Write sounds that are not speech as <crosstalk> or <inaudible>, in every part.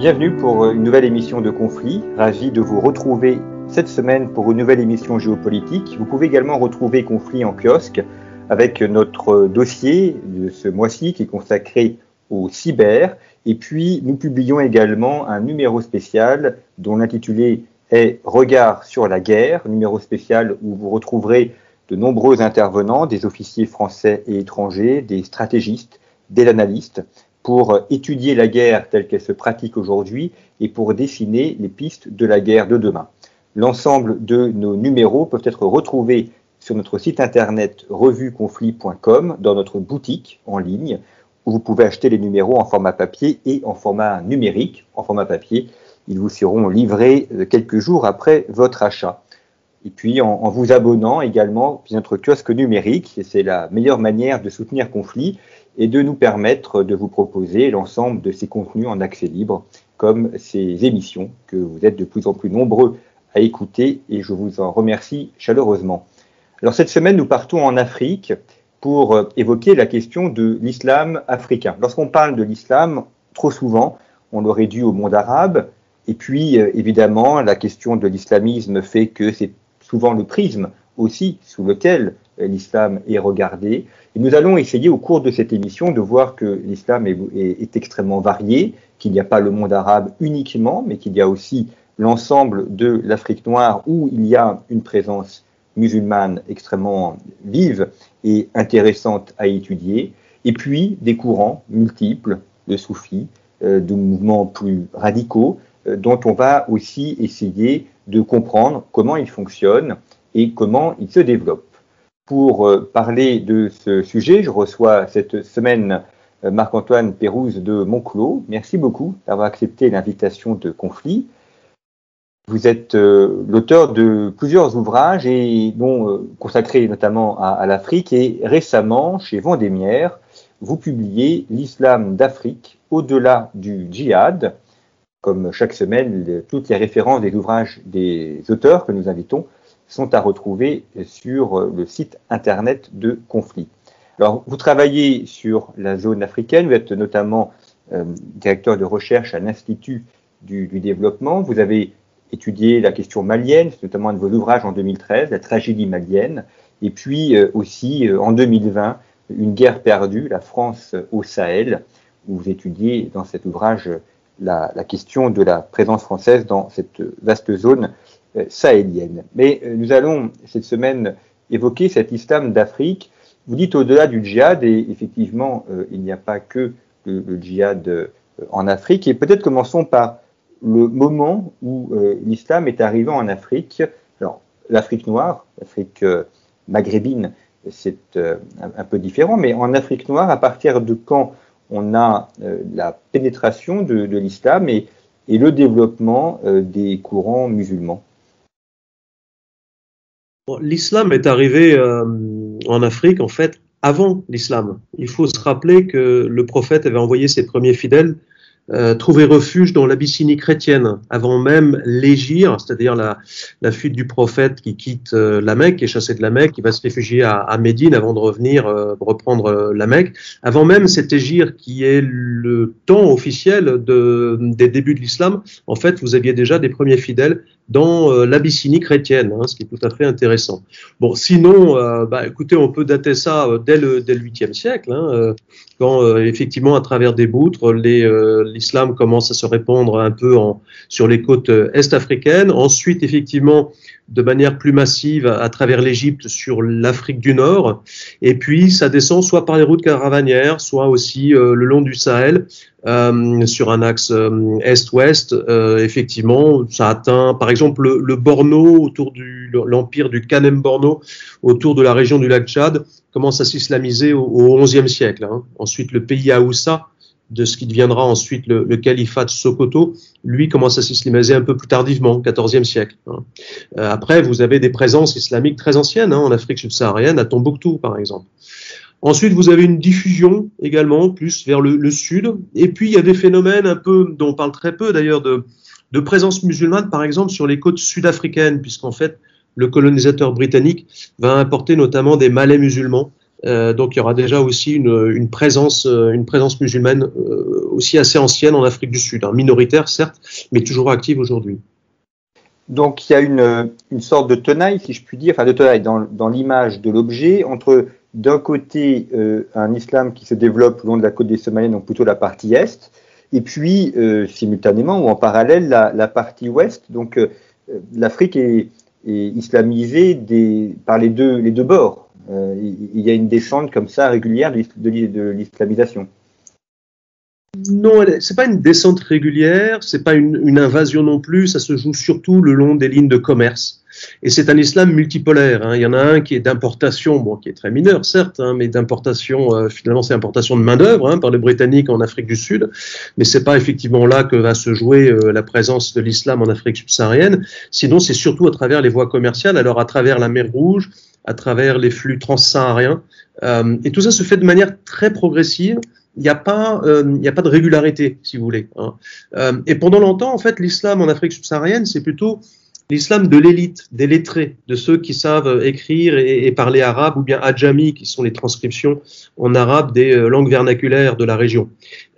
Bienvenue pour une nouvelle émission de Conflit. Ravi de vous retrouver cette semaine pour une nouvelle émission géopolitique. Vous pouvez également retrouver Conflit en kiosque avec notre dossier de ce mois-ci qui est consacré au cyber. Et puis, nous publions également un numéro spécial dont l'intitulé est Regard sur la guerre, numéro spécial où vous retrouverez de nombreux intervenants, des officiers français et étrangers, des stratégistes, des analystes, pour étudier la guerre telle qu'elle se pratique aujourd'hui et pour dessiner les pistes de la guerre de demain. L'ensemble de nos numéros peuvent être retrouvés sur notre site internet revueconflit.com dans notre boutique en ligne où vous pouvez acheter les numéros en format papier et en format numérique. En format papier, ils vous seront livrés euh, quelques jours après votre achat. Et puis en, vous abonnant également à notre kiosque numérique, c'est la meilleure manière de soutenir Conflit et de nous permettre de vous proposer l'ensemble de ces contenus en accès libre, comme ces émissions que vous êtes de plus en plus nombreux à écouter et je vous en remercie chaleureusement. Alors cette semaine, nous partons en Afrique pour euh, évoquer la question de l'islam africain. Lorsqu'on parle de l'islam, trop souvent, on l'aurait dû au monde arabe, et puis euh, évidemment, la question de l'islamisme fait que c'est souvent le prisme aussi sous lequel l'islam est regardé. Et nous allons essayer au cours de cette émission de voir que l'islam est, est, extrêmement varié, qu'il n'y a pas le monde arabe uniquement, mais qu'il y a aussi l'ensemble de l'Afrique noire où il y a une présence musulmane extrêmement vive et intéressante à étudier, et puis des courants multiples de soufis, euh, de mouvements plus radicaux, euh, dont on va aussi essayer de comprendre comment ils fonctionnent et comment ils se développent. Pour euh, parler de ce sujet, je reçois cette semaine Marc-Antoine Pérouse de Monclos. Merci beaucoup d'avoir accepté l'invitation de conflit. Vous êtes euh, l'auteur de plusieurs ouvrages euh, consacrés notamment à, l'Afrique et récemment chez Vendémiaire, vous publiez L'islam d'Afrique au-delà du djihad. Comme chaque semaine, toutes les références des ouvrages des auteurs que nous invitons sont à retrouver sur le site internet de Conflit. Alors, vous travaillez sur la zone africaine, vous êtes notamment euh, directeur de recherche à l'Institut du, développement. Vous avez étudié la question malienne, c'est notamment un de vos ouvrages en 2013, la tragédie malienne, et puis euh, aussi euh, en 2020, une guerre perdue, la France au Sahel, où vous étudiez dans cet ouvrage la, question de la présence française dans cette vaste zone euh, sahélienne. Mais nous allons cette semaine évoquer cet islam d'Afrique. Vous dites au-delà du djihad, et effectivement, il n'y a pas que le, djihad en Afrique, et peut-être commençons par le moment où euh, l'islam est arrivé en Afrique. Alors, l'Afrique noire, l'Afrique euh, maghrébine, c'est euh, un, peu différent, mais en Afrique noire, à partir de quand on a la pénétration de, l'islam et, le développement des courants musulmans? L'islam est arrivé en Afrique, en fait, avant l'islam. Il faut se rappeler que le prophète avait envoyé ses premiers fidèles euh, trouver refuge dans l'Abyssinie chrétienne, avant même l'égir, c'est-à-dire la, fuite du prophète qui quitte euh, la Mecque, qui est chassé de la Mecque, qui va se réfugier à, Médine avant de revenir euh, reprendre la Mecque. Avant même cet égir qui est le temps officiel de, des débuts de l'islam, en fait, vous aviez déjà des premiers fidèles dans l'Abyssinie chrétienne, hein, ce qui est tout à fait intéressant. Bon, sinon, bah, écoutez, on peut dater ça dès le dès le 8e siècle, hein, quand effectivement, à travers des boutres, l'islam commence à se répandre un peu en, sur les côtes euh, est-africaines. Ensuite, effectivement, de manière plus massive à, travers l'Égypte sur l'Afrique du Nord. Et puis, ça descend soit par les routes caravanières, soit aussi euh, le long du Sahel, euh, sur un axe euh, est-ouest. effectivement, ça atteint, par exemple, le, Borno, autour du l'empire du Kanem Borno, autour de la région du lac Tchad, commence à s'islamiser au, au XIe siècle. Hein. Ensuite, le pays Aoussa, de ce qui deviendra ensuite le, califat de Sokoto, lui commence à s'islamiser un peu plus tardivement, au XIVe siècle. Hein. Euh, après, vous avez des présences islamiques très anciennes, hein, en Afrique subsaharienne, à Tombouctou par exemple. Ensuite, vous avez une diffusion également, plus vers le, le, sud. Et puis, il y a des phénomènes un peu, dont on parle très peu d'ailleurs, de, de présence musulmane, par exemple, sur les côtes sud-africaines, puisqu'en fait, le colonisateur britannique va importer notamment des Malais musulmans donc il y aura déjà aussi une, présence, une présence musulmane aussi assez ancienne en Afrique du Sud, hein, minoritaire certes, mais toujours active aujourd'hui. Donc il y a une, sorte de tenaille, si je puis dire, enfin de tenaille dans, l'image de l'objet entre d'un côté un islam qui se développe le long de la côte des Somaliennes, donc plutôt la partie est, et puis simultanément ou en parallèle la, partie ouest. Donc l'Afrique est, islamisée par les deux bords. Euh, il y a une descente comme ça régulière de, l'islamisation. Non, c'est pas une descente régulière, c'est pas une, une, invasion non plus. Ça se joue surtout le long des lignes de commerce. Et c'est un islam multipolaire. Hein. Il y en a un qui est d'importation, bon, qui est très mineur certes, hein, mais d'importation, euh, finalement c'est importation de main d'œuvre hein, par les Britanniques en Afrique du Sud. Mais c'est pas effectivement là que va se jouer euh, la présence de l'islam en Afrique subsaharienne. Sinon, c'est surtout à travers les voies commerciales. Alors à travers la mer Rouge, à travers les flux transsahariens. Euh, et tout ça se fait de manière très progressive il n'y a pas, euh, a pas de régularité, si vous voulez. Euh, et pendant longtemps, en fait, l'islam en Afrique subsaharienne, c'est plutôt l'islam de l'élite, des lettrés, de ceux qui savent écrire et, parler arabe, ou bien adjami, qui sont les transcriptions en arabe des euh, langues vernaculaires de la région.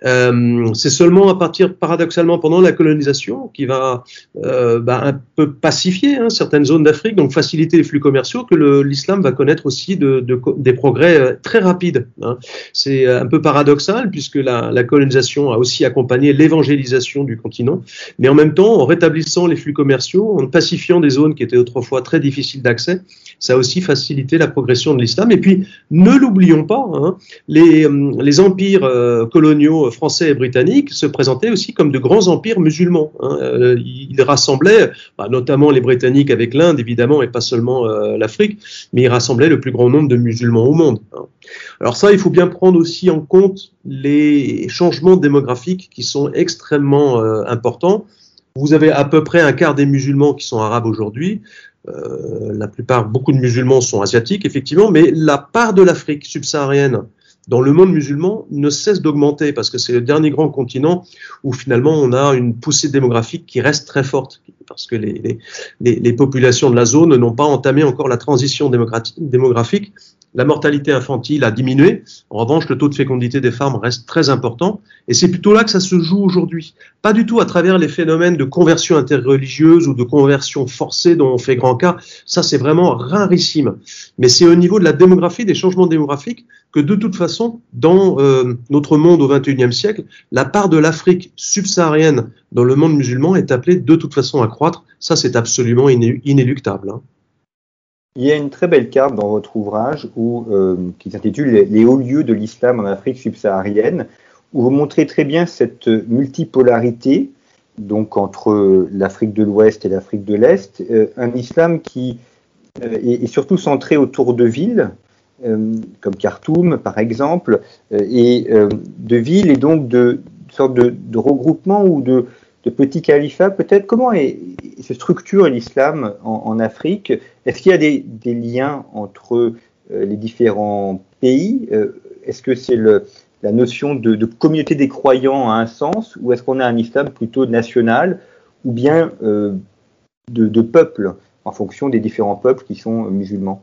Euh, c'est seulement à partir, paradoxalement, pendant la colonisation, qui va euh, bah, un peu pacifier hein, certaines zones d'Afrique, donc faciliter les flux commerciaux, que l'islam va connaître aussi de, de, des progrès euh, très rapides. Hein. C'est un peu paradoxal, puisque la, colonisation a aussi accompagné l'évangélisation du continent, mais en même temps, en rétablissant les flux commerciaux, en pacifiant des zones qui étaient autrefois très difficiles d'accès, ça a aussi facilité la progression de l'islam. Et puis, ne l'oublions pas, hein, les empires coloniaux français et britanniques se présentaient aussi comme de grands empires musulmans. Hein. Euh, ils rassemblaient, bah, notamment les Britanniques avec l'Inde évidemment et pas seulement euh, l'Afrique, mais ils rassemblaient le plus grand nombre de musulmans au monde. Hein. Alors ça, il faut bien prendre aussi en compte les changements démographiques qui sont extrêmement euh, importants. Vous avez à peu près un quart des musulmans qui sont arabes aujourd'hui. la plupart, beaucoup de musulmans sont asiatiques, effectivement, mais la part de l'Afrique subsaharienne dans le monde musulman ne cesse d'augmenter parce que c'est le dernier grand continent où finalement on a une poussée démographique qui reste très forte parce que les, les, les populations de la zone n'ont pas entamé encore la transition démographique la mortalité infantile a diminué. En revanche, le taux de fécondité des femmes reste très important. Et c'est plutôt là que ça se joue aujourd'hui. Pas du tout à travers les phénomènes de conversion interreligieuse ou de conversion forcée dont on fait grand cas. Ça, c'est vraiment rarissime. Mais c'est au niveau de la démographie, des changements démographiques, que de toute façon, dans euh, notre monde au XXIe siècle, la part de l'Afrique subsaharienne dans le monde musulman est appelée de toute façon à croître. Ça, c'est absolument inéluctable. Hein. Il y a une très belle carte dans votre ouvrage euh, qui s'intitule les, hauts lieux de l'islam en Afrique subsaharienne, où vous montrez très bien cette multipolarité donc entre l'Afrique de l'Ouest et l'Afrique de l'Est, euh, un islam qui est, surtout centré autour de villes, comme Khartoum par exemple, et de villes et donc de, de de, de regroupement ou de, petits califats, peut-être. Comment se structure l'islam en, Afrique? Est-ce qu'il y a des, liens entre euh, les différents pays? Euh, Est-ce que c'est la notion de, communauté des croyants à un sens Ou est-ce qu'on a un islam plutôt national ou bien euh, de, de peuple en fonction des différents peuples qui sont musulmans?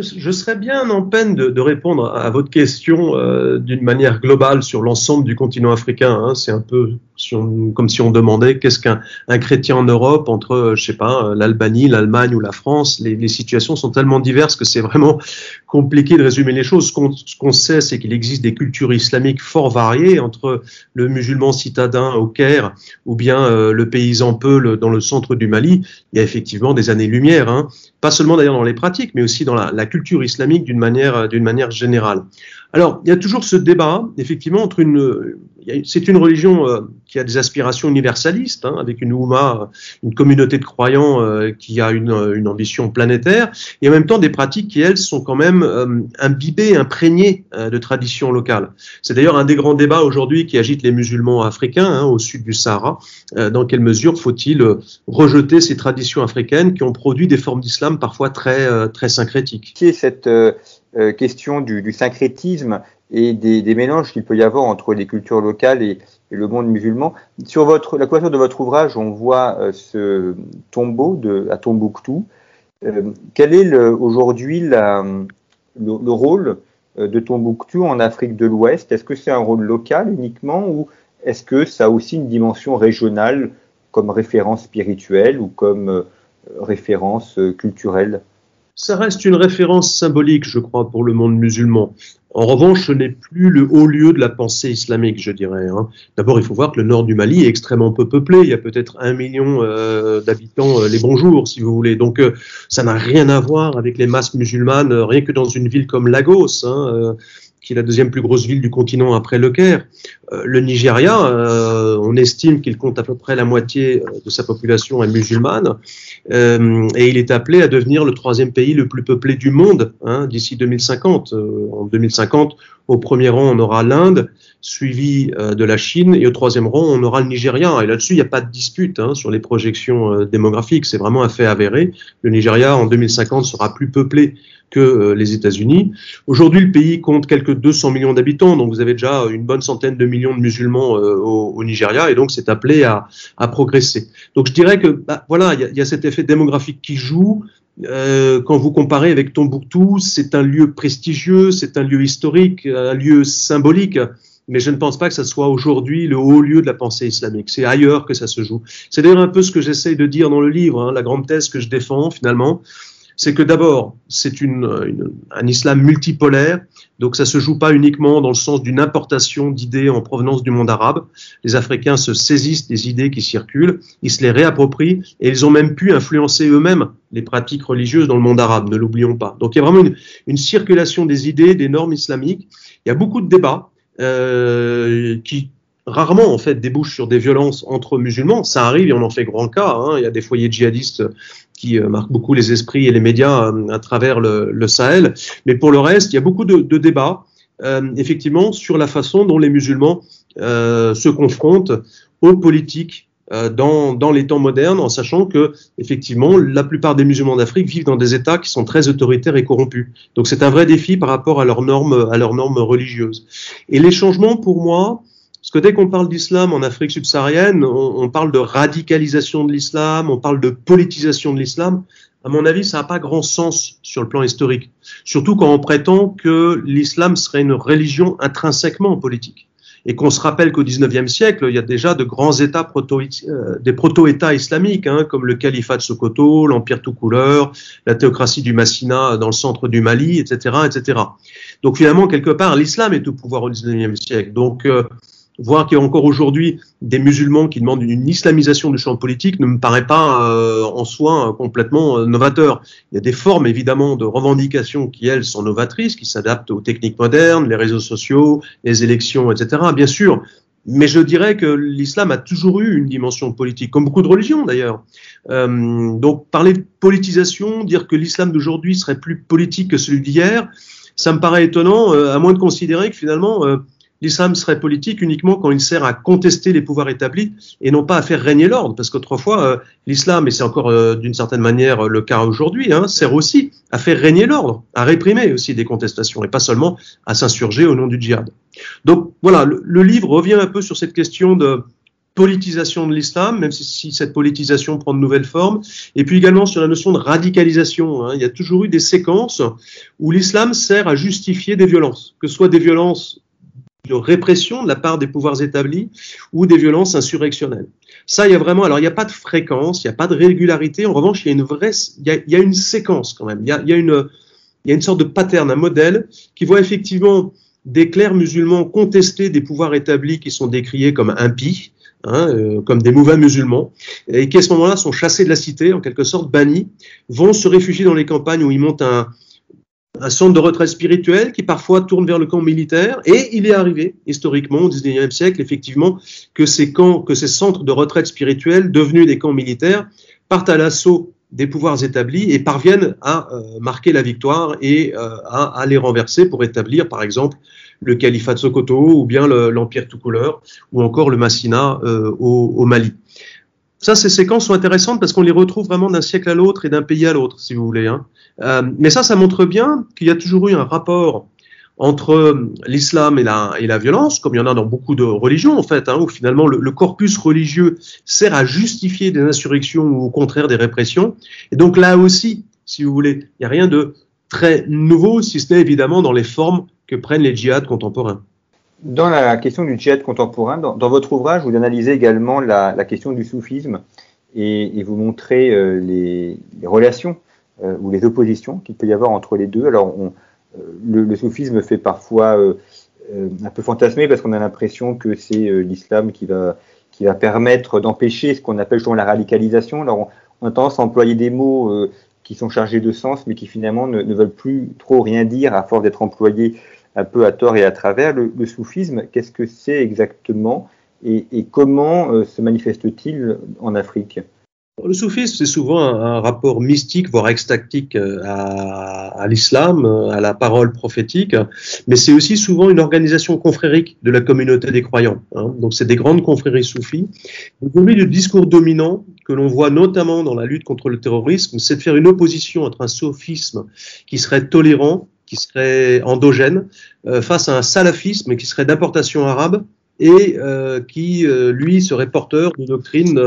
Je, serais bien en peine de, répondre à votre question euh, d'une manière globale sur l'ensemble du continent africain. Hein. C'est un peu comme si on demandait qu'est-ce qu'un chrétien en Europe entre, euh, je sais pas, euh, l'Albanie, l'Allemagne ou la France. Les, situations sont tellement diverses que c'est vraiment <laughs> compliqué de résumer les choses. Ce qu'on sait, c'est qu'il existe des cultures islamiques fort variées entre le musulman citadin au Caire ou bien le paysan peul dans le centre du Mali. Il y a effectivement des années-lumière. Hein pas seulement d'ailleurs dans les pratiques, mais aussi dans la, culture islamique d'une manière générale. Alors, il y a toujours ce débat, effectivement, entre une, c'est une religion euh, qui a des aspirations universalistes, hein, avec une Ouma, une communauté de croyants euh, qui a une, une, ambition planétaire, et en même temps des pratiques qui, elles, sont quand même euh, imbibées, imprégnées de traditions locales. C'est d'ailleurs un des grands débats aujourd'hui qui agite les musulmans africains hein, au sud du Sahara. dans quelle mesure faut-il rejeter ces traditions africaines qui ont produit des formes d'islam parfois très, très syncrétiques question du, syncrétisme et des, mélanges qu'il peut y avoir entre les cultures locales et, le monde musulman. Sur votre, la couverture de votre ouvrage, on voit euh, ce tombeau de, à Tombouctou. Quel est aujourd'hui le, le, rôle de Tombouctou en Afrique de l'Ouest? Est-ce que c'est un rôle local uniquement ou est-ce que ça a aussi une dimension régionale comme référence spirituelle ou comme référence culturelle? Ça reste une référence symbolique, je crois, pour le monde musulman. En revanche, ce n'est plus le haut lieu de la pensée islamique, je dirais. Hein. D'abord, il faut voir que le nord du Mali est extrêmement peu peuplé. Il y a peut-être un million euh, d'habitants euh, les bonjours, si vous voulez. Donc, euh, ça n'a rien à voir avec les masses musulmanes, rien que dans une ville comme Lagos. Hein, qui est la deuxième plus grosse ville du continent après le Caire. Euh, le Nigeria, euh, on estime qu'il compte à peu près la moitié euh, de sa population est musulmane, et il est appelé à devenir le troisième pays le plus peuplé du monde hein, d'ici 2050. en 2050, au premier rang, on aura l'Inde, suivi de la Chine, et au troisième rang, on aura le Nigeria. Et là-dessus, il n'y a pas de dispute hein, sur les projections démographiques. C'est vraiment un fait avéré. Le Nigeria, en 2050, sera plus peuplé que euh, les États-Unis. Aujourd'hui, le pays compte quelques 200 millions d'habitants, donc vous avez déjà une bonne centaine de millions de musulmans euh, au, Nigeria, et donc c'est appelé à, à, progresser. Donc je dirais que bah, voilà, il y a, y a, cet effet démographique qui joue. Euh, quand vous comparez avec Tombouctou, c'est un lieu prestigieux, c'est un lieu historique, un lieu symbolique mais je ne pense pas que ce soit aujourd'hui le haut lieu de la pensée islamique. C'est ailleurs que ça se joue. C'est d'ailleurs un peu ce que j'essaye de dire dans le livre, hein, la grande thèse que je défends finalement, c'est que d'abord, c'est un islam multipolaire, donc ça se joue pas uniquement dans le sens d'une importation d'idées en provenance du monde arabe. Les Africains se saisissent des idées qui circulent, ils se les réapproprient et ils ont même pu influencer eux-mêmes les pratiques religieuses dans le monde arabe, ne l'oublions pas. Donc il y a vraiment une, une, circulation des idées, des normes islamiques. Il y a beaucoup de débats euh, qui rarement en fait débouchent sur des violences entre musulmans. Ça arrive et on en fait grand cas. Hein. Il y a des foyers djihadistes qui euh, marque beaucoup les esprits et les médias euh, à travers le, Sahel. Mais pour le reste, il y a beaucoup de, débats, euh, effectivement, sur la façon dont les musulmans se confrontent aux politiques dans, dans, les temps modernes, en sachant que effectivement la plupart des musulmans d'Afrique vivent dans des États qui sont très autoritaires et corrompus. Donc c'est un vrai défi par rapport à leurs normes, à leurs normes religieuses. Et les changements, pour moi, parce que dès qu'on parle d'islam en Afrique subsaharienne, on, parle de radicalisation de l'islam, on parle de politisation de l'islam. À mon avis, ça n'a pas grand sens sur le plan historique. Surtout quand on prétend que l'islam serait une religion intrinsèquement politique. Et qu'on se rappelle qu'au XIXe siècle, il y a déjà de grands États proto, euh, des proto-États islamiques, hein, comme le califat de Sokoto, l'empire tout couleur, la théocratie du Massina dans le centre du Mali, etc., etc. Donc finalement, quelque part, l'islam est au pouvoir au XIXe siècle. Donc euh, voir qu'il y a encore aujourd'hui des musulmans qui demandent une islamisation du champ politique ne me paraît pas euh, en soi euh, complètement euh, novateur. Il y a des formes évidemment de revendications qui elles sont novatrices, qui s'adaptent aux techniques modernes, les réseaux sociaux, les élections, etc. Bien sûr, mais je dirais que l'islam a toujours eu une dimension politique, comme beaucoup de religions d'ailleurs. Euh, donc parler de politisation, dire que l'islam d'aujourd'hui serait plus politique que celui d'hier, ça me paraît étonnant, à moins de considérer que finalement l'islam serait politique uniquement quand il sert à contester les pouvoirs établis et non pas à faire régner l'ordre. Parce qu'autrefois, euh, l'islam, et c'est encore euh, d'une certaine manière le cas aujourd'hui, hein, sert aussi à faire régner l'ordre, à réprimer aussi des contestations et pas seulement à s'insurger au nom du djihad. Donc voilà, le, livre revient un peu sur cette question de politisation de l'islam, même si, cette politisation prend de nouvelles formes, et puis également sur la notion de radicalisation. Hein. Il y a toujours eu des séquences où l'islam sert à justifier des violences, que ce soit des violences de répression de la part des pouvoirs établis ou des violences insurrectionnelles. Ça, il y a vraiment, alors il n'y a pas de fréquence, il n'y a pas de régularité. En revanche, il y a une vraie, il y a, une séquence quand même. Il y a, il y a une, il y a une sorte de pattern, un modèle qui voit effectivement des clercs musulmans contester des pouvoirs établis qui sont décriés comme impies, hein, euh, comme des mauvais musulmans, et qui à ce moment-là sont chassés de la cité, en quelque sorte bannis, vont se réfugier dans les campagnes où ils montent un, un centre de retraite spirituel qui parfois tourne vers le camp militaire. Et il est arrivé, historiquement, au XIXe siècle, effectivement, que ces camps, que ces centres de retraite spirituelle, devenus des camps militaires, partent à l'assaut des pouvoirs établis et parviennent à euh, marquer la victoire et euh, à, les renverser pour établir, par exemple, le califat de Sokoto ou bien l'empire tout couleur ou encore le Massina euh, au, au Mali. Ça, ces séquences sont intéressantes parce qu'on les retrouve vraiment d'un siècle à l'autre et d'un pays à l'autre, si vous voulez. Hein. Euh, mais ça, ça montre bien qu'il y a toujours eu un rapport entre l'islam et la, et la violence, comme il y en a dans beaucoup de religions en fait, hein, où finalement le, le, corpus religieux sert à justifier des insurrections ou au contraire des répressions. Et donc là aussi, si vous voulez. Il n'y a rien de très nouveau, si ce n'est évidemment dans les formes que prennent les djihad contemporains. Dans la question du djihad contemporain, dans, votre ouvrage, vous analysez également la, question du soufisme et, vous montrez euh, les, relations euh, ou les oppositions qu'il peut y avoir entre les deux. Alors, on, euh, le, soufisme fait parfois un peu fantasmer parce qu'on a l'impression que c'est l'islam qui va, qui va permettre d'empêcher ce qu'on appelle justement la radicalisation. Alors, on, a tendance à employer des mots qui sont chargés de sens, mais qui finalement ne veulent plus trop rien dire à force d'être employés un peu à tort et à travers. Le, soufisme, qu'est-ce que c'est exactement et, comment euh, se manifeste-t-il en Afrique? Le soufisme, c'est souvent un, rapport mystique, voire extactique euh, à, l'islam, à la parole prophétique, mais c'est aussi souvent une organisation confrérique de la communauté des croyants. Hein. Donc c'est des grandes confréries soufis. Aujourd'hui, le discours dominant que l'on voit notamment dans la lutte contre le terrorisme, c'est de faire une opposition entre un soufisme qui serait tolérant, qui serait endogène euh, face à un salafisme qui serait d'importation arabe et euh, qui, euh, lui, serait porteur de doctrines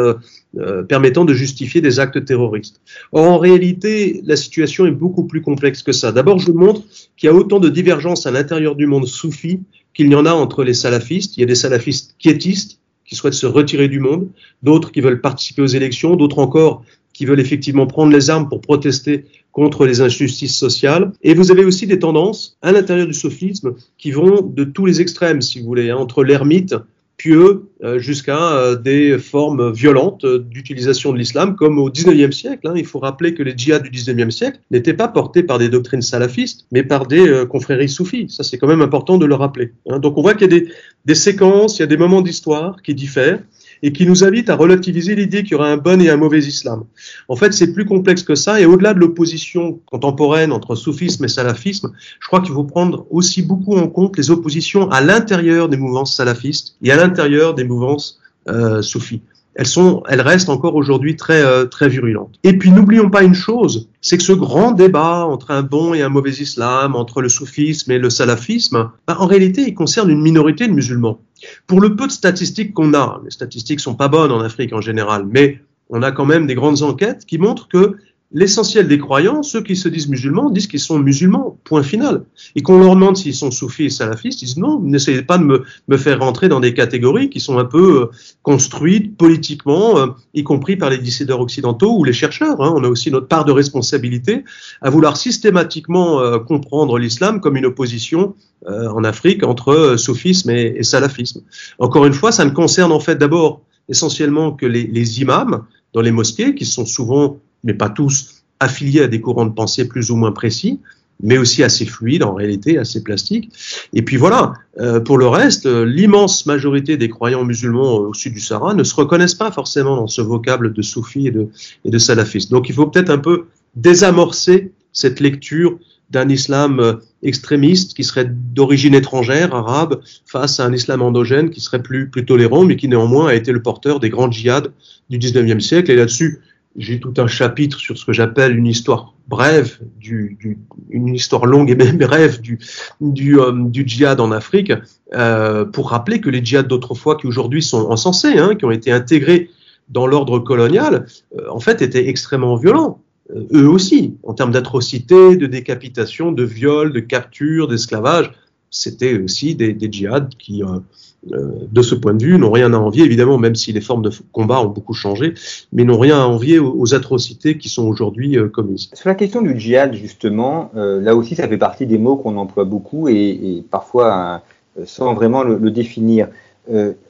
permettant de justifier des actes terroristes. Or, en réalité, la situation est beaucoup plus complexe que ça. D'abord, je montre qu'il y a autant de divergences à l'intérieur du monde soufi qu'il y en a entre les salafistes. Il y a des salafistes quiétistes qui souhaitent se retirer du monde, d'autres qui veulent participer aux élections, d'autres encore qui veulent effectivement prendre les armes pour protester contre les injustices sociales. Et vous avez aussi des tendances à l'intérieur du sophisme qui vont de tous les extrêmes, si vous voulez, hein, entre l'ermite pieux euh, jusqu'à euh, des formes violentes d'utilisation de l'islam, comme au XIXe siècle. Hein. Il faut rappeler que les djihad du XIXe siècle n'étaient pas portés par des doctrines salafistes, mais par des euh, confréries soufis. Ça, c'est quand même important de le rappeler. Hein. Donc on voit qu'il y a des, des séquences, il y a des moments d'histoire qui diffèrent et qui nous invite à relativiser l'idée qu'il y aura un bon et un mauvais islam. En fait, c'est plus complexe que ça, et au-delà de l'opposition contemporaine entre soufisme et salafisme, je crois qu'il faut prendre aussi beaucoup en compte les oppositions à l'intérieur des mouvances salafistes et à l'intérieur des mouvances euh, soufis elles sont, elles restent encore aujourd'hui très euh, très virulentes. Et puis n'oublions pas une chose, c'est que ce grand débat entre un bon et un mauvais islam, entre le soufisme et le salafisme, bah, en réalité, il concerne une minorité de musulmans. Pour le peu de statistiques qu'on a, les statistiques sont pas bonnes en Afrique en général, mais on a quand même des grandes enquêtes qui montrent que l'essentiel des croyants, ceux qui se disent musulmans, disent qu'ils sont musulmans, point final. Et qu'on leur demande s'ils sont soufis et salafistes, ils disent non, n'essayez pas de me, me, faire rentrer dans des catégories qui sont un peu euh, construites politiquement, euh, y compris par les décideurs occidentaux ou les chercheurs. Hein. On a aussi notre part de responsabilité à vouloir systématiquement euh, comprendre l'islam comme une opposition en Afrique entre soufisme et, et, salafisme. Encore une fois, ça ne concerne en fait d'abord essentiellement que les, les imams dans les mosquées, qui sont souvent mais pas tous, affiliés à des courants de pensée plus ou moins précis, mais aussi assez fluides en réalité, assez plastiques. Et puis voilà, euh, pour le reste, euh, l'immense majorité des croyants musulmans au sud du Sahara ne se reconnaissent pas forcément dans ce vocable de soufis et de, et de salafistes. Donc il faut peut-être un peu désamorcer cette lecture d'un islam euh, extrémiste qui serait d'origine étrangère, arabe, face à un islam endogène qui serait plus, plus tolérant, mais qui néanmoins a été le porteur des grandes djihad du 19e siècle. Et là-dessus, j'ai tout un chapitre sur ce que j'appelle une histoire brève, du, du, une histoire longue et même brève du, du, euh, du djihad en Afrique, euh, pour rappeler que les djihad d'autrefois, qui aujourd'hui sont encensés, hein, qui ont été intégrés dans l'ordre colonial, euh, en fait étaient extrêmement violents. Euh, eux aussi, en termes d'atrocités, de décapitation, de viols, de capture, d'esclavage, c'était aussi des, des djihad qui euh, de ce point de vue, n'ont rien à envier, évidemment, même si les formes de combat ont beaucoup changé, mais n'ont rien à envier aux, atrocités qui sont aujourd'hui euh, commises. Sur la question du djihad, justement, euh, là aussi, ça fait partie des mots qu'on emploie beaucoup et, parfois sans vraiment le, définir.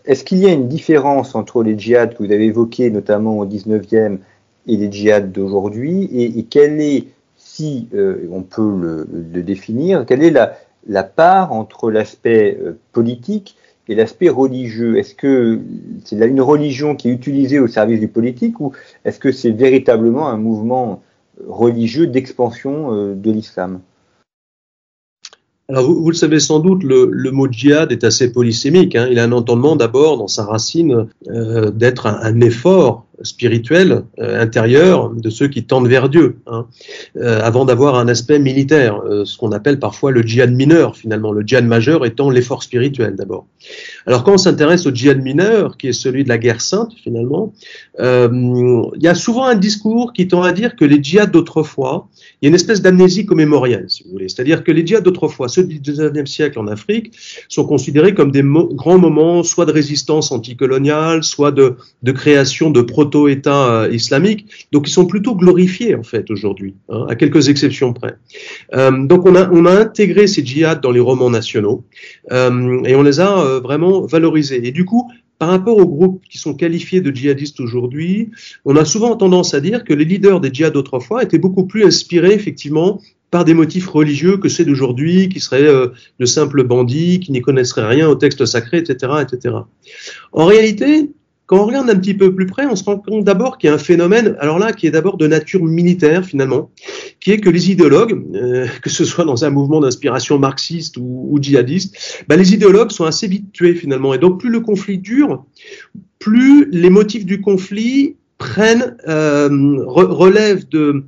Est-ce qu'il y a une différence entre les djihad que vous avez évoqués, notamment au 19e, et les djihad d'aujourd'hui? Et, quelle est, si on peut le, définir, quelle est la part entre l'aspect politique et l'aspect religieux. Est-ce que c'est une religion qui est utilisée au service du politique ou est-ce que c'est véritablement un mouvement religieux d'expansion euh, de l'islam? Alors, vous, le savez sans doute, le, mot djihad est assez polysémique. Hein. Il a un entendement d'abord dans sa racine euh, d'être un, effort spirituel euh, intérieur de ceux qui tendent vers Dieu, hein, euh, avant d'avoir un aspect militaire, euh, ce qu'on appelle parfois le djihad mineur finalement, le djihad majeur étant l'effort spirituel d'abord. Alors quand on s'intéresse au djihad mineur, qui est celui de la guerre sainte finalement, il y a souvent un discours qui tend à dire que les djihads d'autrefois, il y a une espèce d'amnésie commémorielle, si vous voulez, c'est-à-dire que les djihads d'autrefois, ceux du 19e siècle en Afrique, sont considérés comme des grands moments soit de résistance anticoloniale, soit de, création de euh, islamiques. Donc ils sont plutôt glorifiés en fait aujourd'hui, hein, à quelques exceptions près. Euh, donc on a, intégré ces djihad dans les romans nationaux euh, et on les a vraiment valorisés. Et du coup, par rapport aux groupes qui sont qualifiés de djihadistes aujourd'hui, on a souvent tendance à dire que les leaders des djihad d'autrefois étaient beaucoup plus inspirés effectivement par des motifs religieux que ceux d'aujourd'hui, qui seraient de simples bandits, qui n'y connaisseraient rien au texte sacré, etc., etc. En réalité, quand on regarde un petit peu plus près, on se rend compte d'abord qu'il y a un phénomène, alors là, qui est d'abord de nature militaire finalement, qui est que les idéologues, euh, que ce soit dans un mouvement d'inspiration marxiste ou, djihadiste, bah, les idéologues sont assez vite tués finalement. Et donc plus le conflit dure, plus les motifs du conflit prennent, euh, relèvent de,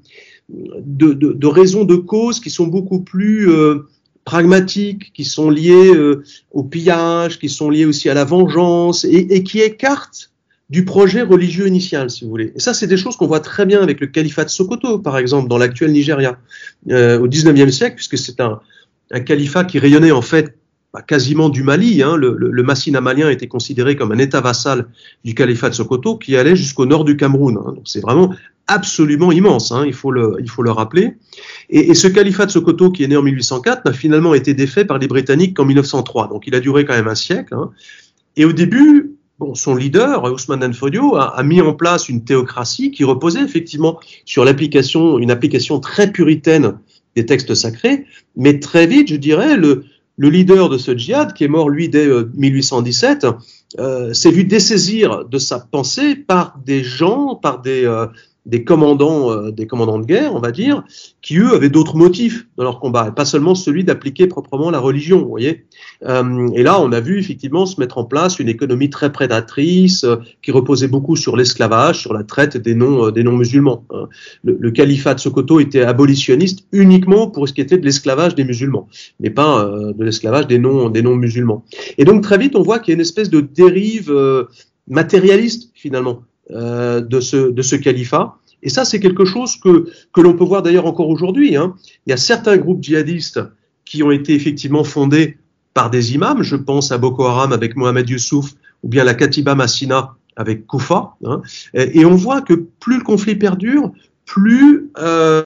de, de, de, raisons de cause qui sont beaucoup plus euh, pragmatiques, qui sont liées euh, au pillage, qui sont liées aussi à la vengeance et, qui écartent du projet religieux initial, si vous voulez. Et ça, c'est des choses qu'on voit très bien avec le califat de Sokoto, par exemple, dans l'actuel Nigeria, euh, au 19e siècle, puisque c'est un, califat qui rayonnait en fait bah, quasiment du Mali. Hein. Le, le, le, Massina malien était considéré comme un État vassal du califat de Sokoto qui allait jusqu'au nord du Cameroun. Hein. Donc c'est vraiment absolument immense, hein, il, faut le, il faut le rappeler. Et, et, ce califat de Sokoto, qui est né en 1804, n'a finalement été défait par les Britanniques qu'en 1903. Donc il a duré quand même un siècle. Hein. Et au début, bon, son leader, Ousmane Dan Fodio, a, a, mis en place une théocratie qui reposait effectivement sur l'application, une application très puritaine des textes sacrés, mais très vite, je dirais, le, le leader de ce djihad, qui est mort lui dès 1817, euh, euh, s'est vu dessaisir de sa pensée par des gens, par des, euh, des commandants, euh, des commandants de guerre, on va dire, qui eux avaient d'autres motifs dans leur combat, et pas seulement celui d'appliquer proprement la religion, vous voyez. Euh, et là, on a vu effectivement se mettre en place une économie très prédatrice, euh, qui reposait beaucoup sur l'esclavage, sur la traite des non des non musulmans. Hein. Le, le, califat de Sokoto était abolitionniste uniquement pour ce qui était de l'esclavage des musulmans, mais pas de l'esclavage des non des non musulmans. Et donc très vite, on voit qu'il y a une espèce de dérive matérialiste finalement euh, de, ce, de ce califat. Et ça, c'est quelque chose que, que l'on peut voir d'ailleurs encore aujourd'hui. Hein. Il y a certains groupes djihadistes qui ont été effectivement fondés par des imams. Je pense à Boko Haram avec Mohamed Youssouf ou bien la Katiba Massina avec Koufa. Hein. Et, et, on voit que plus le conflit perdure, plus euh,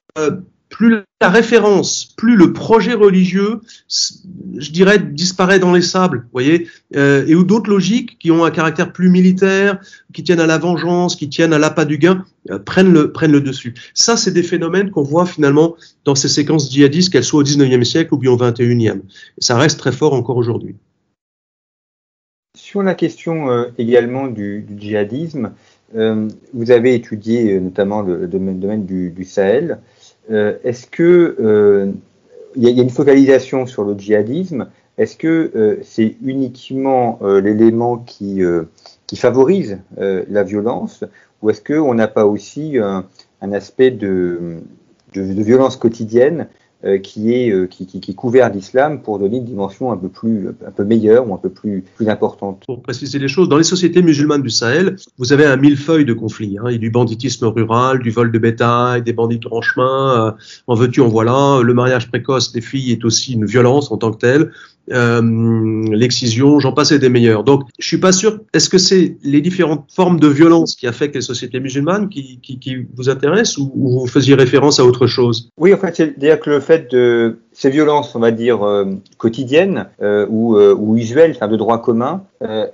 plus la référence, plus le projet religieux, je dirais, disparaît dans les sables, voyez, euh, et ou d'autres logiques qui ont un caractère plus militaire, qui tiennent à la vengeance, qui tiennent à l'appât du gain, euh, prennent le prennent le dessus. Ça, c'est des phénomènes qu'on voit finalement dans ces séquences djihadistes, qu'elles soient au 19e siècle ou bien au 21e. Et ça reste très fort encore aujourd'hui. Sur la question euh, également du, djihadisme, vous avez étudié notamment le, domaine, du Sahel. Euh, est-ce que euh, il y, a une focalisation sur le djihadisme. Est-ce que euh, c'est uniquement l'élément qui, favorise la violence ou est-ce qu'on n'a pas aussi un, aspect de, violence quotidienne qui, est, euh, qui, qui, qui, couvert d'islam pour donner une dimension un peu plus, un peu meilleure ou un peu plus, plus importante. Pour préciser les choses, dans les sociétés musulmanes du Sahel, vous avez un millefeuille de conflits. Hein. A du banditisme rural, du vol de bétail, des bandits de grand chemin, euh, en veux-tu, en voilà. Le mariage précoce des filles est aussi une violence en tant que telle euh, l'excision, j'en passais des meilleurs. Donc, je suis pas sûr. Est-ce que c'est les différentes formes de violence qui affectent les sociétés musulmanes qui, vous intéressent ou, ou, vous faisiez référence à autre chose? Oui, en fait, c'est-à-dire que le fait de ces violences, on va dire euh, quotidiennes euh, ou, usuelles, enfin, de droit commun,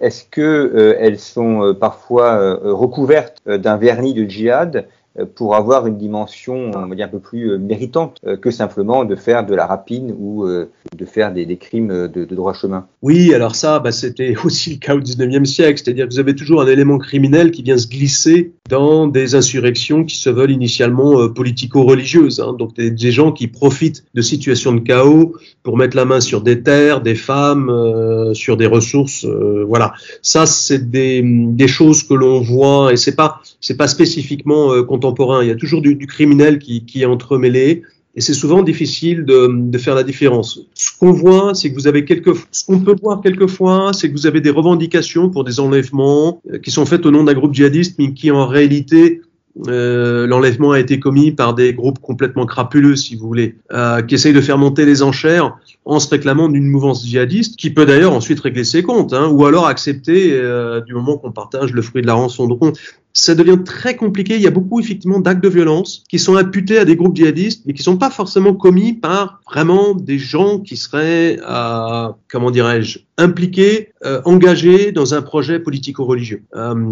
est-ce que elles sont parfois recouvertes d'un vernis de djihad? Pour avoir une dimension on va dire, un peu plus euh, méritante euh, que simplement de faire de la rapine ou euh, de faire des, des crimes de, de, droit chemin. Oui, alors ça, bah, c'était <laughs> aussi le cas au 19e siècle, c'est-à-dire que vous avez toujours un élément criminel qui vient se glisser dans des insurrections qui se veulent initialement euh, politico-religieuses. Hein. donc des, des, gens qui profitent de situations de chaos pour mettre la main sur des terres, des femmes, euh, sur des ressources. Euh, voilà, ça c'est des, des, choses que l'on voit et c'est pas c'est pas spécifiquement contemporain. Il y a toujours du, du criminel qui, qui est entremêlé et c'est souvent difficile de, de, faire la différence. Ce qu'on voit, c'est que vous avez quelques, ce qu'on peut voir quelquefois, c'est que vous avez des revendications pour des enlèvements euh, qui sont faites au nom d'un groupe djihadiste, mais qui en réalité euh, l'enlèvement a été commis par des groupes complètement crapuleux, si vous voulez, euh, qui essayent de faire monter les enchères en se réclamant d'une mouvance djihadiste, qui peut d'ailleurs ensuite régler ses comptes, hein, ou alors accepter euh, du moment qu'on partage le fruit de la rançon. Donc ça devient très compliqué. Il y a beaucoup effectivement d'actes de violence qui sont imputés à des groupes djihadistes, mais qui sont pas forcément commis par vraiment des gens qui seraient, euh, comment dirais-je, impliqués, euh, engagés dans un projet politico-religieux.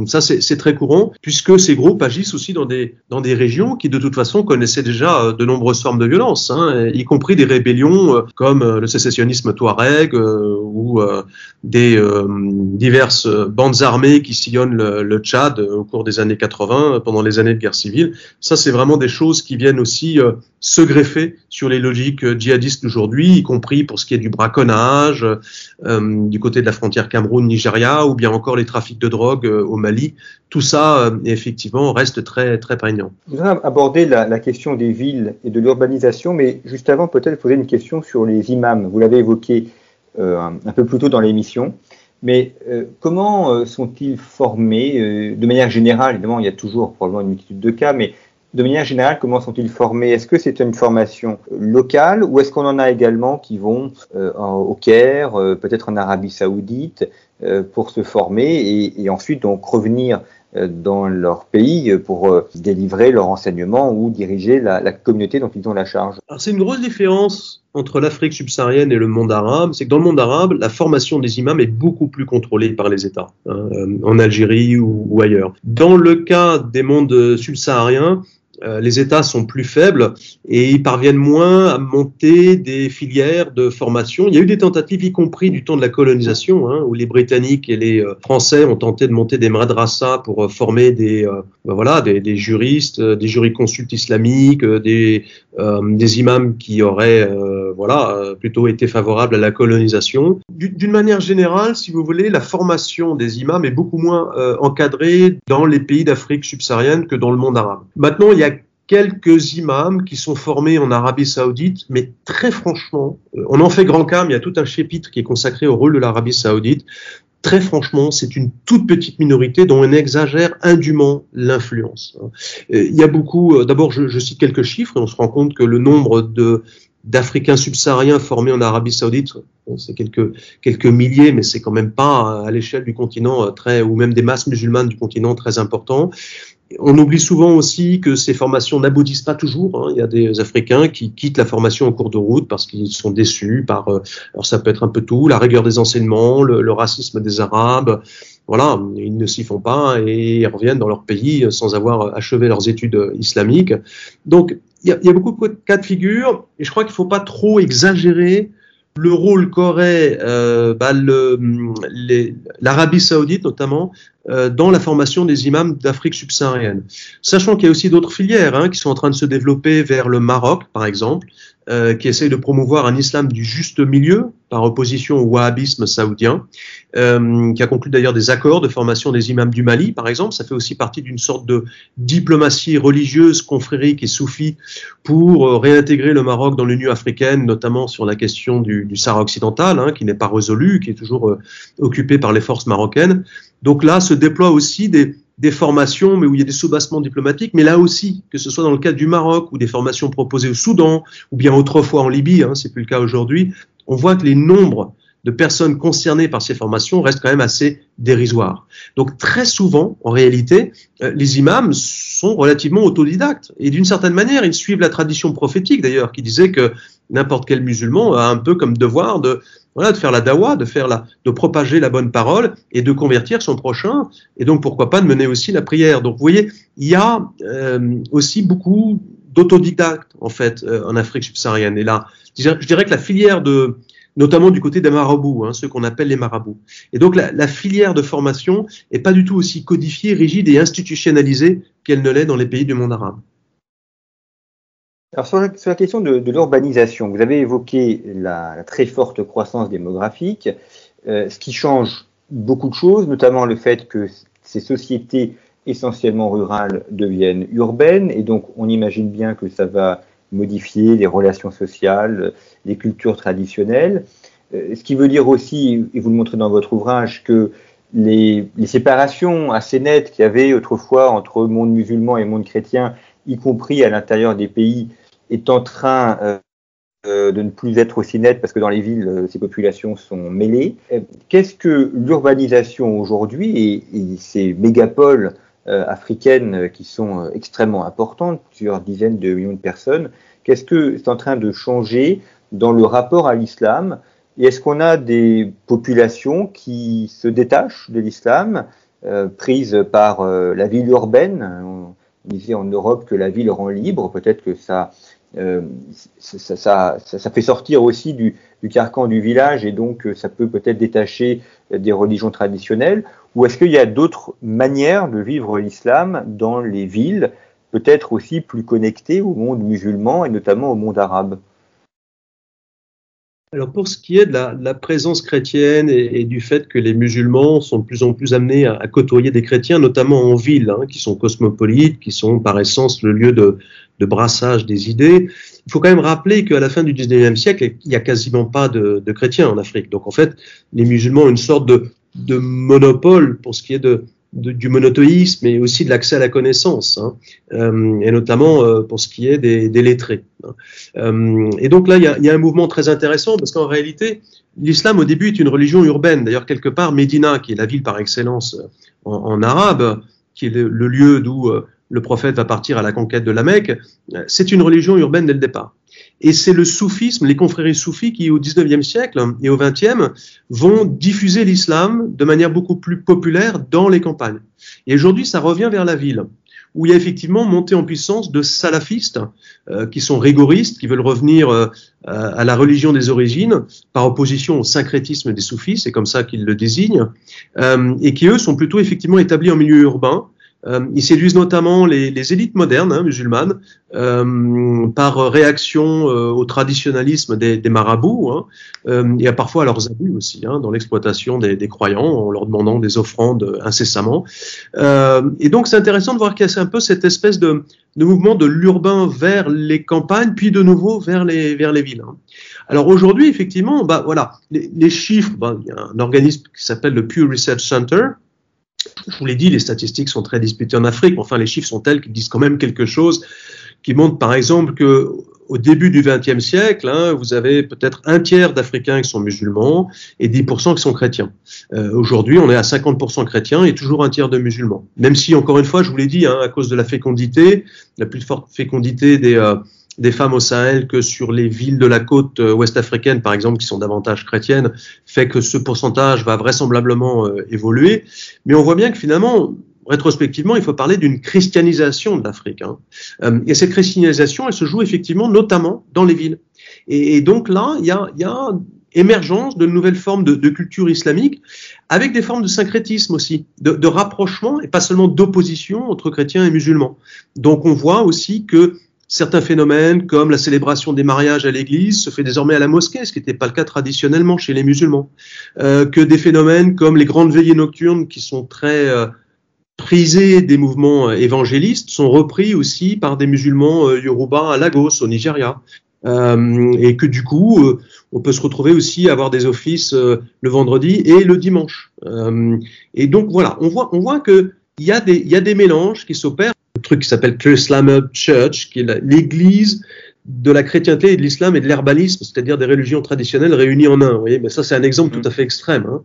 Ça, c'est très courant, puisque ces groupes agissent aussi dans des dans des régions qui de toute façon connaissaient déjà de nombreuses formes de violence, hein, y compris des rébellions comme euh, le sécessionnisme touareg ou des diverses bandes armées qui sillonnent le, Tchad au cours des années 80, pendant les années de guerre civile. Ça, c'est vraiment des choses qui viennent aussi euh, se greffer sur les logiques euh, djihadistes d'aujourd'hui, y compris pour ce qui est du braconnage euh, du côté de la frontière Cameroun-Nigeria, ou bien encore les trafics de drogue au Mali. Tout ça, effectivement, reste très très prégnant. Vous avez abordé la, la question des villes et de l'urbanisation, mais juste avant, peut-être poser une question sur les imams. Vous l'avez évoqué un, un peu plus tôt dans l'émission. Mais euh, comment euh, sont-ils formés euh, De manière générale, évidemment, il y a toujours probablement une multitude de cas, mais de manière générale, comment sont-ils formés? Est-ce que c'est une formation locale ou est-ce qu'on en a également qui vont au Caire, peut-être en Arabie Saoudite, pour se former et, et, ensuite donc revenir dans leur pays pour délivrer leur enseignement ou diriger la, communauté dont ils ont la charge C'est une grosse différence entre l'Afrique subsaharienne et le monde arabe, c'est que dans le monde arabe, la formation des imams est beaucoup plus contrôlée par les États, hein, en Algérie ou, ailleurs. Dans le cas des mondes subsahariens, euh, les États sont plus faibles et ils parviennent moins à monter des filières de formation. Il y a eu des tentatives, y compris du temps de la colonisation, hein, où les Britanniques et les euh, Français ont tenté de monter des madrassas pour euh, former des, ben voilà, des, juristes, des jurisconsultes islamiques, des, des imams qui auraient voilà, plutôt été favorables à la colonisation. D'une manière générale, si vous voulez, la formation des imams est beaucoup moins encadrée dans les pays d'Afrique subsaharienne que dans le monde arabe. Maintenant, il y a quelques imams qui sont formés en Arabie Saoudite, mais très franchement, euh, on en fait grand cas, mais il y a tout un chapitre qui est consacré au rôle de l'Arabie Saoudite. Très franchement, c'est une toute petite minorité dont on exagère indûment l'influence. Euh, il y a beaucoup, euh, d'abord je, cite quelques chiffres, et on se rend compte que le nombre d'Africains subsahariens formés en Arabie Saoudite, c'est quelques quelques milliers, mais c'est quand même pas à l'échelle du continent très, ou même des masses musulmanes du continent très important. On oublie souvent aussi que ces formations n'aboutissent pas toujours. Hein. Il y a des Africains qui quittent la formation en cours de route parce qu'ils sont déçus par, euh, alors ça peut être un peu tout, la rigueur des enseignements, le, racisme des Arabes. Voilà, ils ne s'y font pas et ils reviennent dans leur pays sans avoir achevé leurs études islamiques. Donc, il y a, il y a beaucoup de cas de figure et je crois qu'il ne faut pas trop exagérer le rôle qu'aurait euh, bah, l'Arabie saoudite notamment dans la formation des imams d'Afrique subsaharienne. Sachant qu'il y a aussi d'autres filières hein, qui sont en train de se développer vers le Maroc, par exemple, euh, qui essaye de promouvoir un islam du juste milieu par opposition au wahhabisme saoudien, euh, qui a conclu d'ailleurs des accords de formation des imams du Mali, par exemple. Ça fait aussi partie d'une sorte de diplomatie religieuse, confrérique et soufie pour euh, réintégrer le Maroc dans l'Union africaine, notamment sur la question du, du Sahara occidental, hein, qui n'est pas résolu, qui est toujours euh, occupé par les forces marocaines. Donc là se déploient aussi des, des formations, mais où il y a des soubassements diplomatiques, mais là aussi, que ce soit dans le cadre du Maroc ou des formations proposées au Soudan, ou bien autrefois en Libye, hein, c'est plus le cas aujourd'hui, on voit que les nombres de personnes concernées par ces formations restent quand même assez dérisoires. Donc très souvent, en réalité, euh, les imams sont relativement autodidactes. Et d'une certaine manière, ils suivent la tradition prophétique d'ailleurs, qui disait que n'importe quel musulman a un peu comme devoir de voilà, de faire la dawa, de faire la, de propager la bonne parole et de convertir son prochain, et donc pourquoi pas de mener aussi la prière. Donc vous voyez, il y a euh, aussi beaucoup d'autodidactes en fait euh, en Afrique subsaharienne. Et là, je dirais que la filière de notamment du côté des marabouts, hein, ceux qu'on appelle les marabouts. Et donc la, la, filière de formation est pas du tout aussi codifiée, rigide et institutionnalisée qu'elle ne l'est dans les pays du monde arabe. Alors sur la, question de, l'urbanisation, vous avez évoqué la, très forte croissance démographique, euh, ce qui change beaucoup de choses, notamment le fait que ces sociétés essentiellement rurales deviennent urbaines, et donc on imagine bien que ça va modifier les relations sociales, les cultures traditionnelles. Euh, ce qui veut dire aussi, et vous le montrez dans votre ouvrage, que les séparations assez nettes qu'il y avait autrefois entre monde musulman et monde chrétien, y compris à l'intérieur des pays, est en train euh, euh de ne plus être aussi nettes parce que dans les villes, euh, ces populations sont mêlées. Qu'est-ce que l'urbanisation aujourd'hui et, et, ces mégapoles africaines qui sont extrêmement importantes, plusieurs dizaines de millions de personnes, qu'est-ce que c'est en train de changer dans le rapport à l'islam? Et est-ce qu'on a des populations qui se détachent de l'islam, euh, prises par euh, la ville urbaine? On disait en Europe que la ville rend libre, peut-être que ça, euh, ça, fait sortir aussi du, du, carcan du village et donc ça peut peut-être détacher des religions traditionnelles. Ou est-ce qu'il y a d'autres manières de vivre l'islam dans les villes, peut-être aussi plus connectées au monde musulman et notamment au monde arabe? Alors pour ce qui est de la, présence chrétienne et, du fait que les musulmans sont de plus en plus amenés à, côtoyer des chrétiens, notamment en ville, hein, qui sont cosmopolites, qui sont par essence le lieu de, brassage des idées, il faut quand même rappeler qu'à la fin du 19e siècle, il n'y a quasiment pas de, chrétiens en Afrique. Donc en fait, les musulmans ont une sorte de monopole pour ce qui est de, du monothéisme et aussi de l'accès à la connaissance, hein, euh, et notamment euh, pour ce qui est des, des lettrés. Hein. Euh, et donc là, il y a, y a, un mouvement très intéressant parce qu'en réalité, l'islam au début est une religion urbaine. D'ailleurs, quelque part, Médina, qui est la ville par excellence en, en arabe, qui est le, le lieu d'où euh, le prophète va partir à la conquête de la Mecque, c'est une religion urbaine dès le départ. Et c'est le soufisme, les confréries soufis qui, au 19e siècle et au 20e, vont diffuser l'islam de manière beaucoup plus populaire dans les campagnes. Et aujourd'hui, ça revient vers la ville, où il y a effectivement montée en puissance de salafistes euh, qui sont rigoristes, qui veulent revenir euh, à la religion des origines, par opposition au syncrétisme des soufis, c'est comme ça qu'ils le désignent, euh, et qui, eux, sont plutôt effectivement établis en milieu urbain, euh, ils séduisent notamment les, élites modernes hein, musulmanes euh, par réaction euh, au traditionnalisme des, marabouts hein, euh, et à parfois à leurs abus aussi hein, dans l'exploitation des, croyants en leur demandant des offrandes incessamment. Et donc c'est intéressant de voir qu'il y a un peu cette espèce de, mouvement de l'urbain vers les campagnes puis de nouveau vers les, vers les villes. Hein. Alors aujourd'hui effectivement, bah voilà, les, les chiffres, bah, il y a un organisme qui s'appelle le Pew Research Center je vous l'ai dit, les statistiques sont très disputées en Afrique, mais enfin les chiffres sont tels qu'ils disent quand même quelque chose, qui montre par exemple que au début du XXe siècle, hein, vous avez peut-être un tiers d'Africains qui sont musulmans et 10% qui sont chrétiens. Euh, Aujourd'hui, on est à 50% chrétiens et toujours un tiers de musulmans. Même si, encore une fois, je vous l'ai dit, hein, à cause de la fécondité, la plus forte fécondité des, euh, des femmes au Sahel que sur les villes de la côte euh, ouest africaine, par exemple, qui sont davantage chrétiennes, fait que ce pourcentage va vraisemblablement euh, évoluer. Mais on voit bien que finalement, rétrospectivement, il faut parler d'une christianisation de l'Afrique. Hein. Euh, et cette christianisation, elle se joue effectivement notamment dans les villes. Et, donc là, il y a, y a émergence de nouvelles formes de, culture islamique, avec des formes de syncrétisme aussi, de rapprochement et pas seulement d'opposition entre chrétiens et musulmans. Donc on voit aussi que Certains phénomènes, comme la célébration des mariages à l'église, se fait désormais à la mosquée, ce qui n'était pas le cas traditionnellement chez les musulmans. Euh, que des phénomènes comme les grandes veillées nocturnes, qui sont très euh, prisées des mouvements euh, évangélistes, sont repris aussi par des musulmans euh, yoruba à Lagos, au Nigeria. Euh, et que du coup, on peut se retrouver aussi à avoir des offices le vendredi et le dimanche. et donc voilà, on voit, on y a des mélanges qui s'opèrent truc qui s'appelle Islamic Church, qui est l'église de la chrétienté et de l'islam et de l'herbalisme, c'est-à-dire des religions traditionnelles réunies en un. Vous voyez, mais ça c'est un exemple mm. tout à fait extrême. Hein.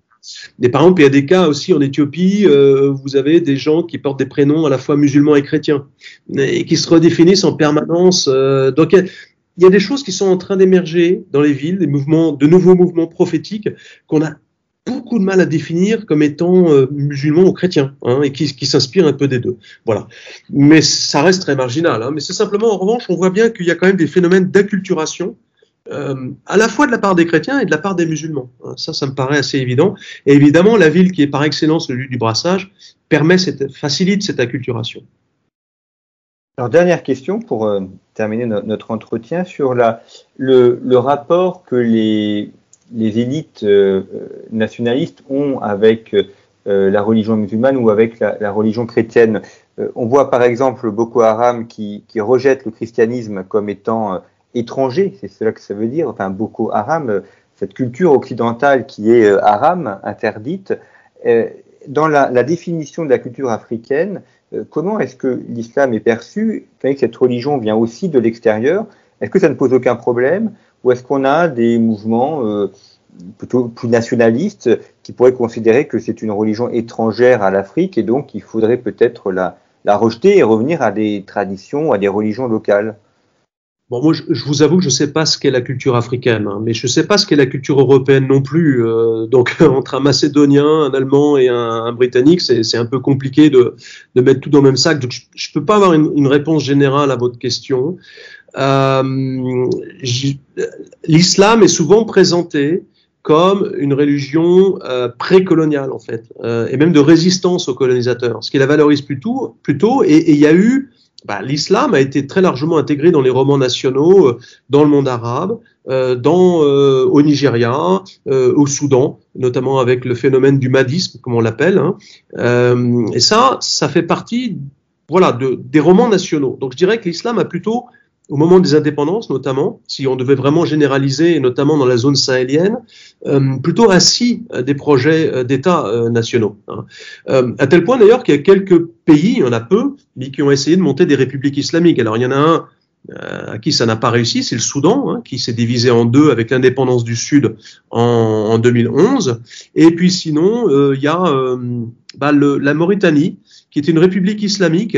Mais par exemple, il y a des cas aussi en Éthiopie, euh, vous avez des gens qui portent des prénoms à la fois musulmans et chrétiens, et qui se redéfinissent en permanence. Euh, donc il y, y, a des choses qui sont en train d'émerger dans les villes, des mouvements, de nouveaux mouvements prophétiques qu'on a beaucoup de mal à définir comme étant euh, musulmans ou chrétiens, hein, et qui, s'inspirent un peu des deux. Voilà. Mais ça reste très marginal. Hein, mais c'est simplement, en revanche, on voit bien qu'il y a quand même des phénomènes d'acculturation euh, à la fois de la part des chrétiens et de la part des musulmans. Hein, ça, ça me paraît assez évident. Et évidemment, la ville qui est par excellence le lieu du brassage permet cette, facilite cette acculturation. Alors, dernière question pour euh, terminer notre entretien sur le rapport que les, les élites euh, nationalistes ont avec la religion musulmane ou avec la, religion chrétienne. on voit par exemple Boko Haram qui, rejette le christianisme comme étant étranger, c'est cela que ça veut dire, enfin Boko Haram, euh, cette culture occidentale qui est euh, haram, interdite, euh, dans la, définition de la culture africaine, comment est-ce que l'islam est perçu, que cette religion vient aussi de l'extérieur. Est-ce que ça ne pose aucun problème? Ou est-ce qu'on a des mouvements plutôt plus nationalistes qui pourraient considérer que c'est une religion étrangère à l'Afrique et donc il faudrait peut-être la, rejeter et revenir à des traditions, à des religions locales? Bon, moi, je, vous avoue que je ne sais pas ce qu'est la culture africaine, hein, mais je ne sais pas ce qu'est la culture européenne non plus. Euh, donc, <laughs> entre un Macédonien, un Allemand et un, Britannique, c'est un peu compliqué de, mettre tout dans le même sac. Donc, je ne peux pas avoir une, réponse générale à votre question. Euh, L'islam est souvent présenté comme une religion euh, précoloniale en fait, euh, et même de résistance aux colonisateurs, ce qui la valorise plutôt. et il y a eu bah, l'islam a été très largement intégré dans les romans nationaux, euh, dans le monde arabe, au Nigeria, au Soudan, notamment avec le phénomène du madisme, comme on l'appelle. Hein. et ça, ça fait partie voilà, de, des romans nationaux. Donc je dirais que l'islam a plutôt au moment des indépendances notamment, si on devait vraiment généraliser, notamment dans la zone sahélienne, euh, plutôt assis des projets euh, d'État euh, nationaux. Hein. à tel point d'ailleurs qu'il y a quelques pays, il y en a peu, mais qui ont essayé de monter des républiques islamiques. Alors il y en a un à qui ça n'a pas réussi, c'est le Soudan, hein, qui s'est divisé en deux avec l'indépendance du Sud en, en, 2011. Et puis sinon, il y a bah, le, la Mauritanie, qui est une république islamique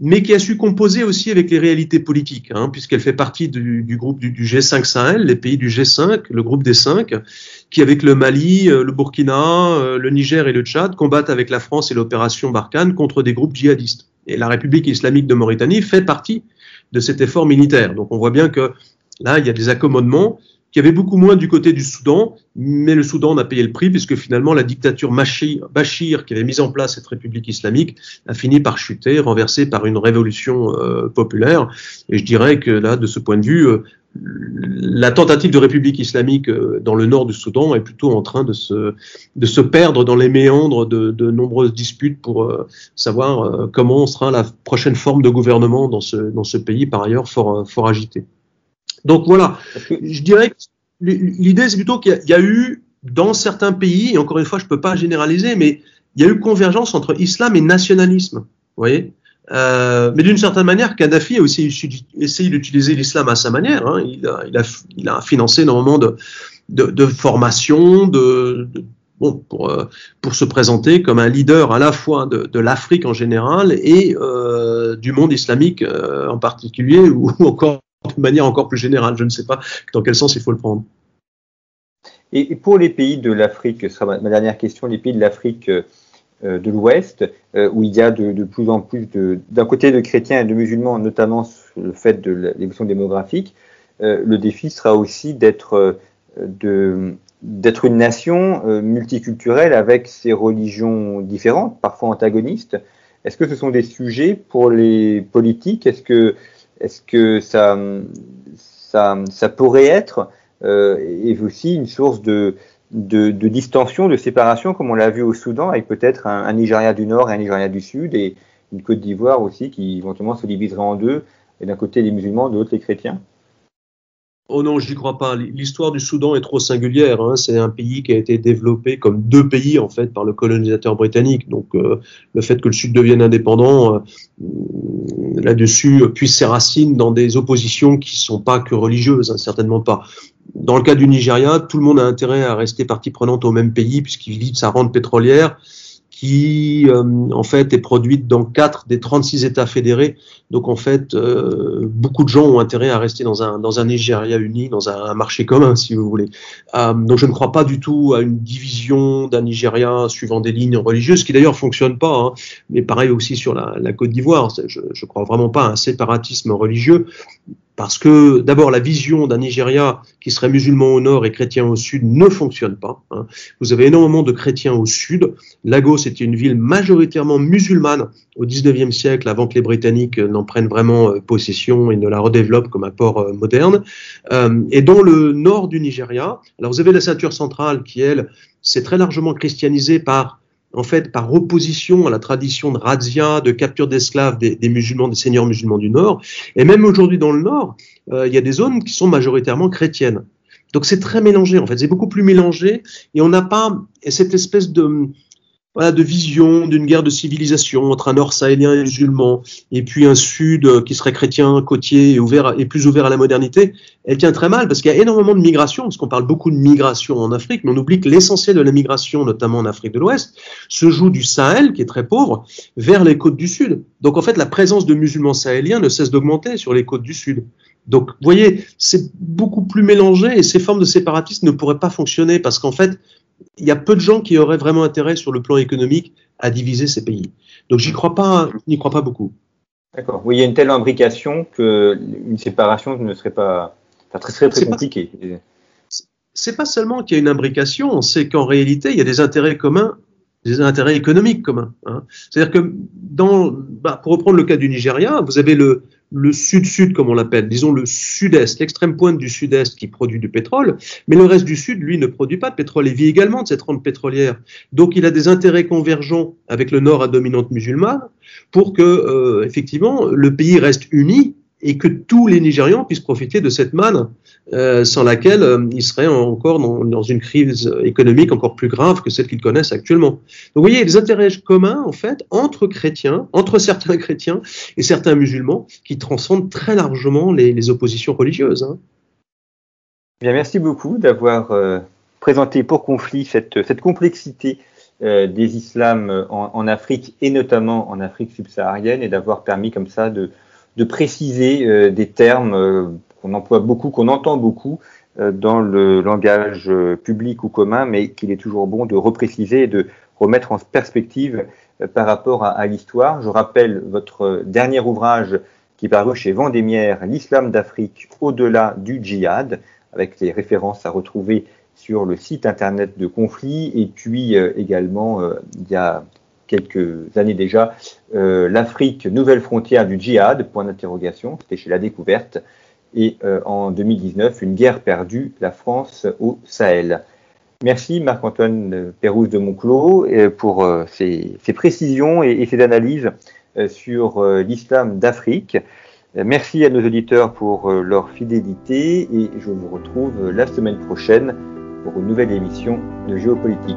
mais qui a su composer aussi avec les réalités politiques, hein, puisqu'elle fait partie du, du groupe du, du, G5 Sahel, les pays du G5, le groupe des cinq, qui avec le Mali, euh, le Burkina, euh, le Niger et le Tchad combattent avec la France et l'opération Barkhane contre des groupes djihadistes. Et la République islamique de Mauritanie fait partie de cet effort militaire. Donc on voit bien que là, il y a des accommodements qui avait beaucoup moins du côté du Soudan, mais le Soudan en a payé le prix puisque finalement la dictature Bachir, qui avait mis en place cette république islamique, a fini par chuter, renversée par une révolution euh, populaire. Et je dirais que là, de ce point de vue, euh, la tentative de république islamique euh, dans le nord du Soudan est plutôt en train de se, de se perdre dans les méandres de, de nombreuses disputes pour savoir comment sera la prochaine forme de gouvernement dans ce, dans ce pays, par ailleurs fort, fort agité. Donc voilà, je dirais que l'idée c'est plutôt qu'il y, a eu dans certains pays, et encore une fois je ne peux pas généraliser, mais il y a eu convergence entre islam et nationalisme. Vous voyez? Euh, mais d'une certaine manière, Kadhafi a aussi essayé d'utiliser l'islam à sa manière. Hein. Il, a, il, a, il, a, financé énormément de, de, de formation, de, de bon, pour, euh, pour se présenter comme un leader à la fois de, de l'Afrique en général et euh, du monde islamique euh, en particulier, ou encore de manière encore plus générale. Je ne sais pas dans quel sens il faut le prendre. Et pour les pays de l'Afrique, ce sera ma dernière question, les pays de l'Afrique euh, de l'Ouest, euh, où il y a de, plus en plus d'un côté de chrétiens et de musulmans, notamment sur le fait de l'évolution démographique, euh, le défi sera aussi d'être une nation multiculturelle avec ses religions différentes, parfois antagonistes. Est-ce que ce sont des sujets pour les politiques? Est-ce que est-ce que ça, ça, pourrait être euh, et aussi une source de, de, de, distension, de séparation, comme on l'a vu au Soudan, avec peut-être un, un, Nigeria du Nord et un Nigeria du Sud, et une Côte d'Ivoire aussi qui éventuellement se diviserait en deux, et d'un côté les musulmans, de l'autre les chrétiens? Oh non, je n'y crois pas. L'histoire du Soudan est trop singulière. Hein. C'est un pays qui a été développé comme deux pays en fait par le colonisateur britannique. Donc euh, le fait que le Sud devienne indépendant euh, là-dessus puise ses racines dans des oppositions qui sont pas que religieuses, hein, certainement pas. Dans le cas du Nigeria, tout le monde a intérêt à rester partie prenante au même pays puisqu'il vit de sa rente pétrolière qui euh, en fait est produite dans quatre des 36 États fédérés. Donc en fait, euh, beaucoup de gens ont intérêt à rester dans un dans un Nigeria uni, dans un, marché commun, si vous voulez. Euh, donc je ne crois pas du tout à une division d'un Nigeria suivant des lignes religieuses, qui d'ailleurs fonctionne pas. Hein. mais pareil aussi sur la, la Côte d'Ivoire. Je, je crois vraiment pas à un séparatisme religieux parce que d'abord la vision d'un Nigeria qui serait musulman au nord et chrétien au sud ne fonctionne pas. Hein. Vous avez énormément de chrétiens au sud. Lagos était une ville majoritairement musulmane au 19e siècle, avant que les Britanniques n'en prennent vraiment euh, possession et ne la redéveloppent comme un port euh, moderne. Euh, et dans le nord du Nigeria, alors vous avez la ceinture centrale qui, elle, s'est très largement christianisée par en fait, par opposition à la tradition de razzia, de capture d'esclaves des, musulmans, des seigneurs musulmans du Nord. Et même aujourd'hui dans le Nord, euh, il y a des zones qui sont majoritairement chrétiennes. Donc c'est très mélangé, en fait, c'est beaucoup plus mélangé, et on n'a pas cette espèce de, voilà, de vision d'une guerre de civilisation entre un nord sahélien et musulman, et puis un sud euh, qui serait chrétien, côtier ouvert, et plus ouvert à la modernité, elle tient très mal parce qu'il y a énormément de migration, parce qu'on parle beaucoup de migration en Afrique, mais on oublie que l'essentiel de la migration, notamment en Afrique de l'Ouest, se joue du Sahel, qui est très pauvre, vers les côtes du Sud. Donc en fait, la présence de musulmans sahéliens ne cesse d'augmenter sur les côtes du Sud. Donc, vous voyez, c'est beaucoup plus mélangé et ces formes de séparatisme ne pourraient pas fonctionner parce qu'en fait, il y a peu de gens qui auraient vraiment intérêt sur le plan économique à diviser ces pays. Donc j'y crois pas, n'y crois pas beaucoup. D'accord. Oui, il y a une telle imbrication qu'une séparation ne serait pas, enfin, très, très, compliquée. C'est pas seulement qu'il y a une imbrication, c'est qu'en réalité, il y a des intérêts communs, des intérêts économiques communs. Hein. C'est-à-dire que dans, bah, pour reprendre le cas du Nigeria, vous avez le, le sud-sud, comme on l'appelle, disons le sud-est, l'extrême pointe du sud-est qui produit du pétrole, mais le reste du sud, lui, ne produit pas de pétrole et vit également de cette rente pétrolière. Donc il a des intérêts convergents avec le nord à dominante musulmane pour que, euh, effectivement, le pays reste uni et que tous les Nigérians puissent profiter de cette manne euh, sans laquelle euh, ils seraient encore dans, une crise économique encore plus grave que celle qu'ils connaissent actuellement. Donc vous voyez, des intérêts communs en fait entre chrétiens, entre certains <laughs> chrétiens et certains musulmans qui transcendent très largement les, oppositions religieuses. Hein. Bien, merci beaucoup d'avoir euh, présenté pour conflit cette, complexité des islams en, Afrique et notamment en Afrique subsaharienne et d'avoir permis comme ça de de préciser euh, des termes euh, qu'on emploie beaucoup, qu'on entend beaucoup euh, dans le langage public ou commun, mais qu'il est toujours bon de repréciser et de remettre en perspective par rapport à, l'histoire. Je rappelle votre dernier ouvrage qui est paru chez Vendémiaire, L'islam d'Afrique au-delà du djihad, avec les références à retrouver sur le site internet de Conflit. Et puis également, il y a quelques années déjà, euh, l'Afrique, nouvelle frontière du djihad, point d'interrogation, c'était chez La Découverte, et euh, en 2019, une guerre perdue, la France au Sahel. Merci Marc-Antoine Pérouse de Monclos euh, pour ces, précisions et, et, ces analyses sur l'islam d'Afrique. Merci à nos auditeurs pour leur fidélité et je vous retrouve la semaine prochaine pour une nouvelle émission de géopolitique.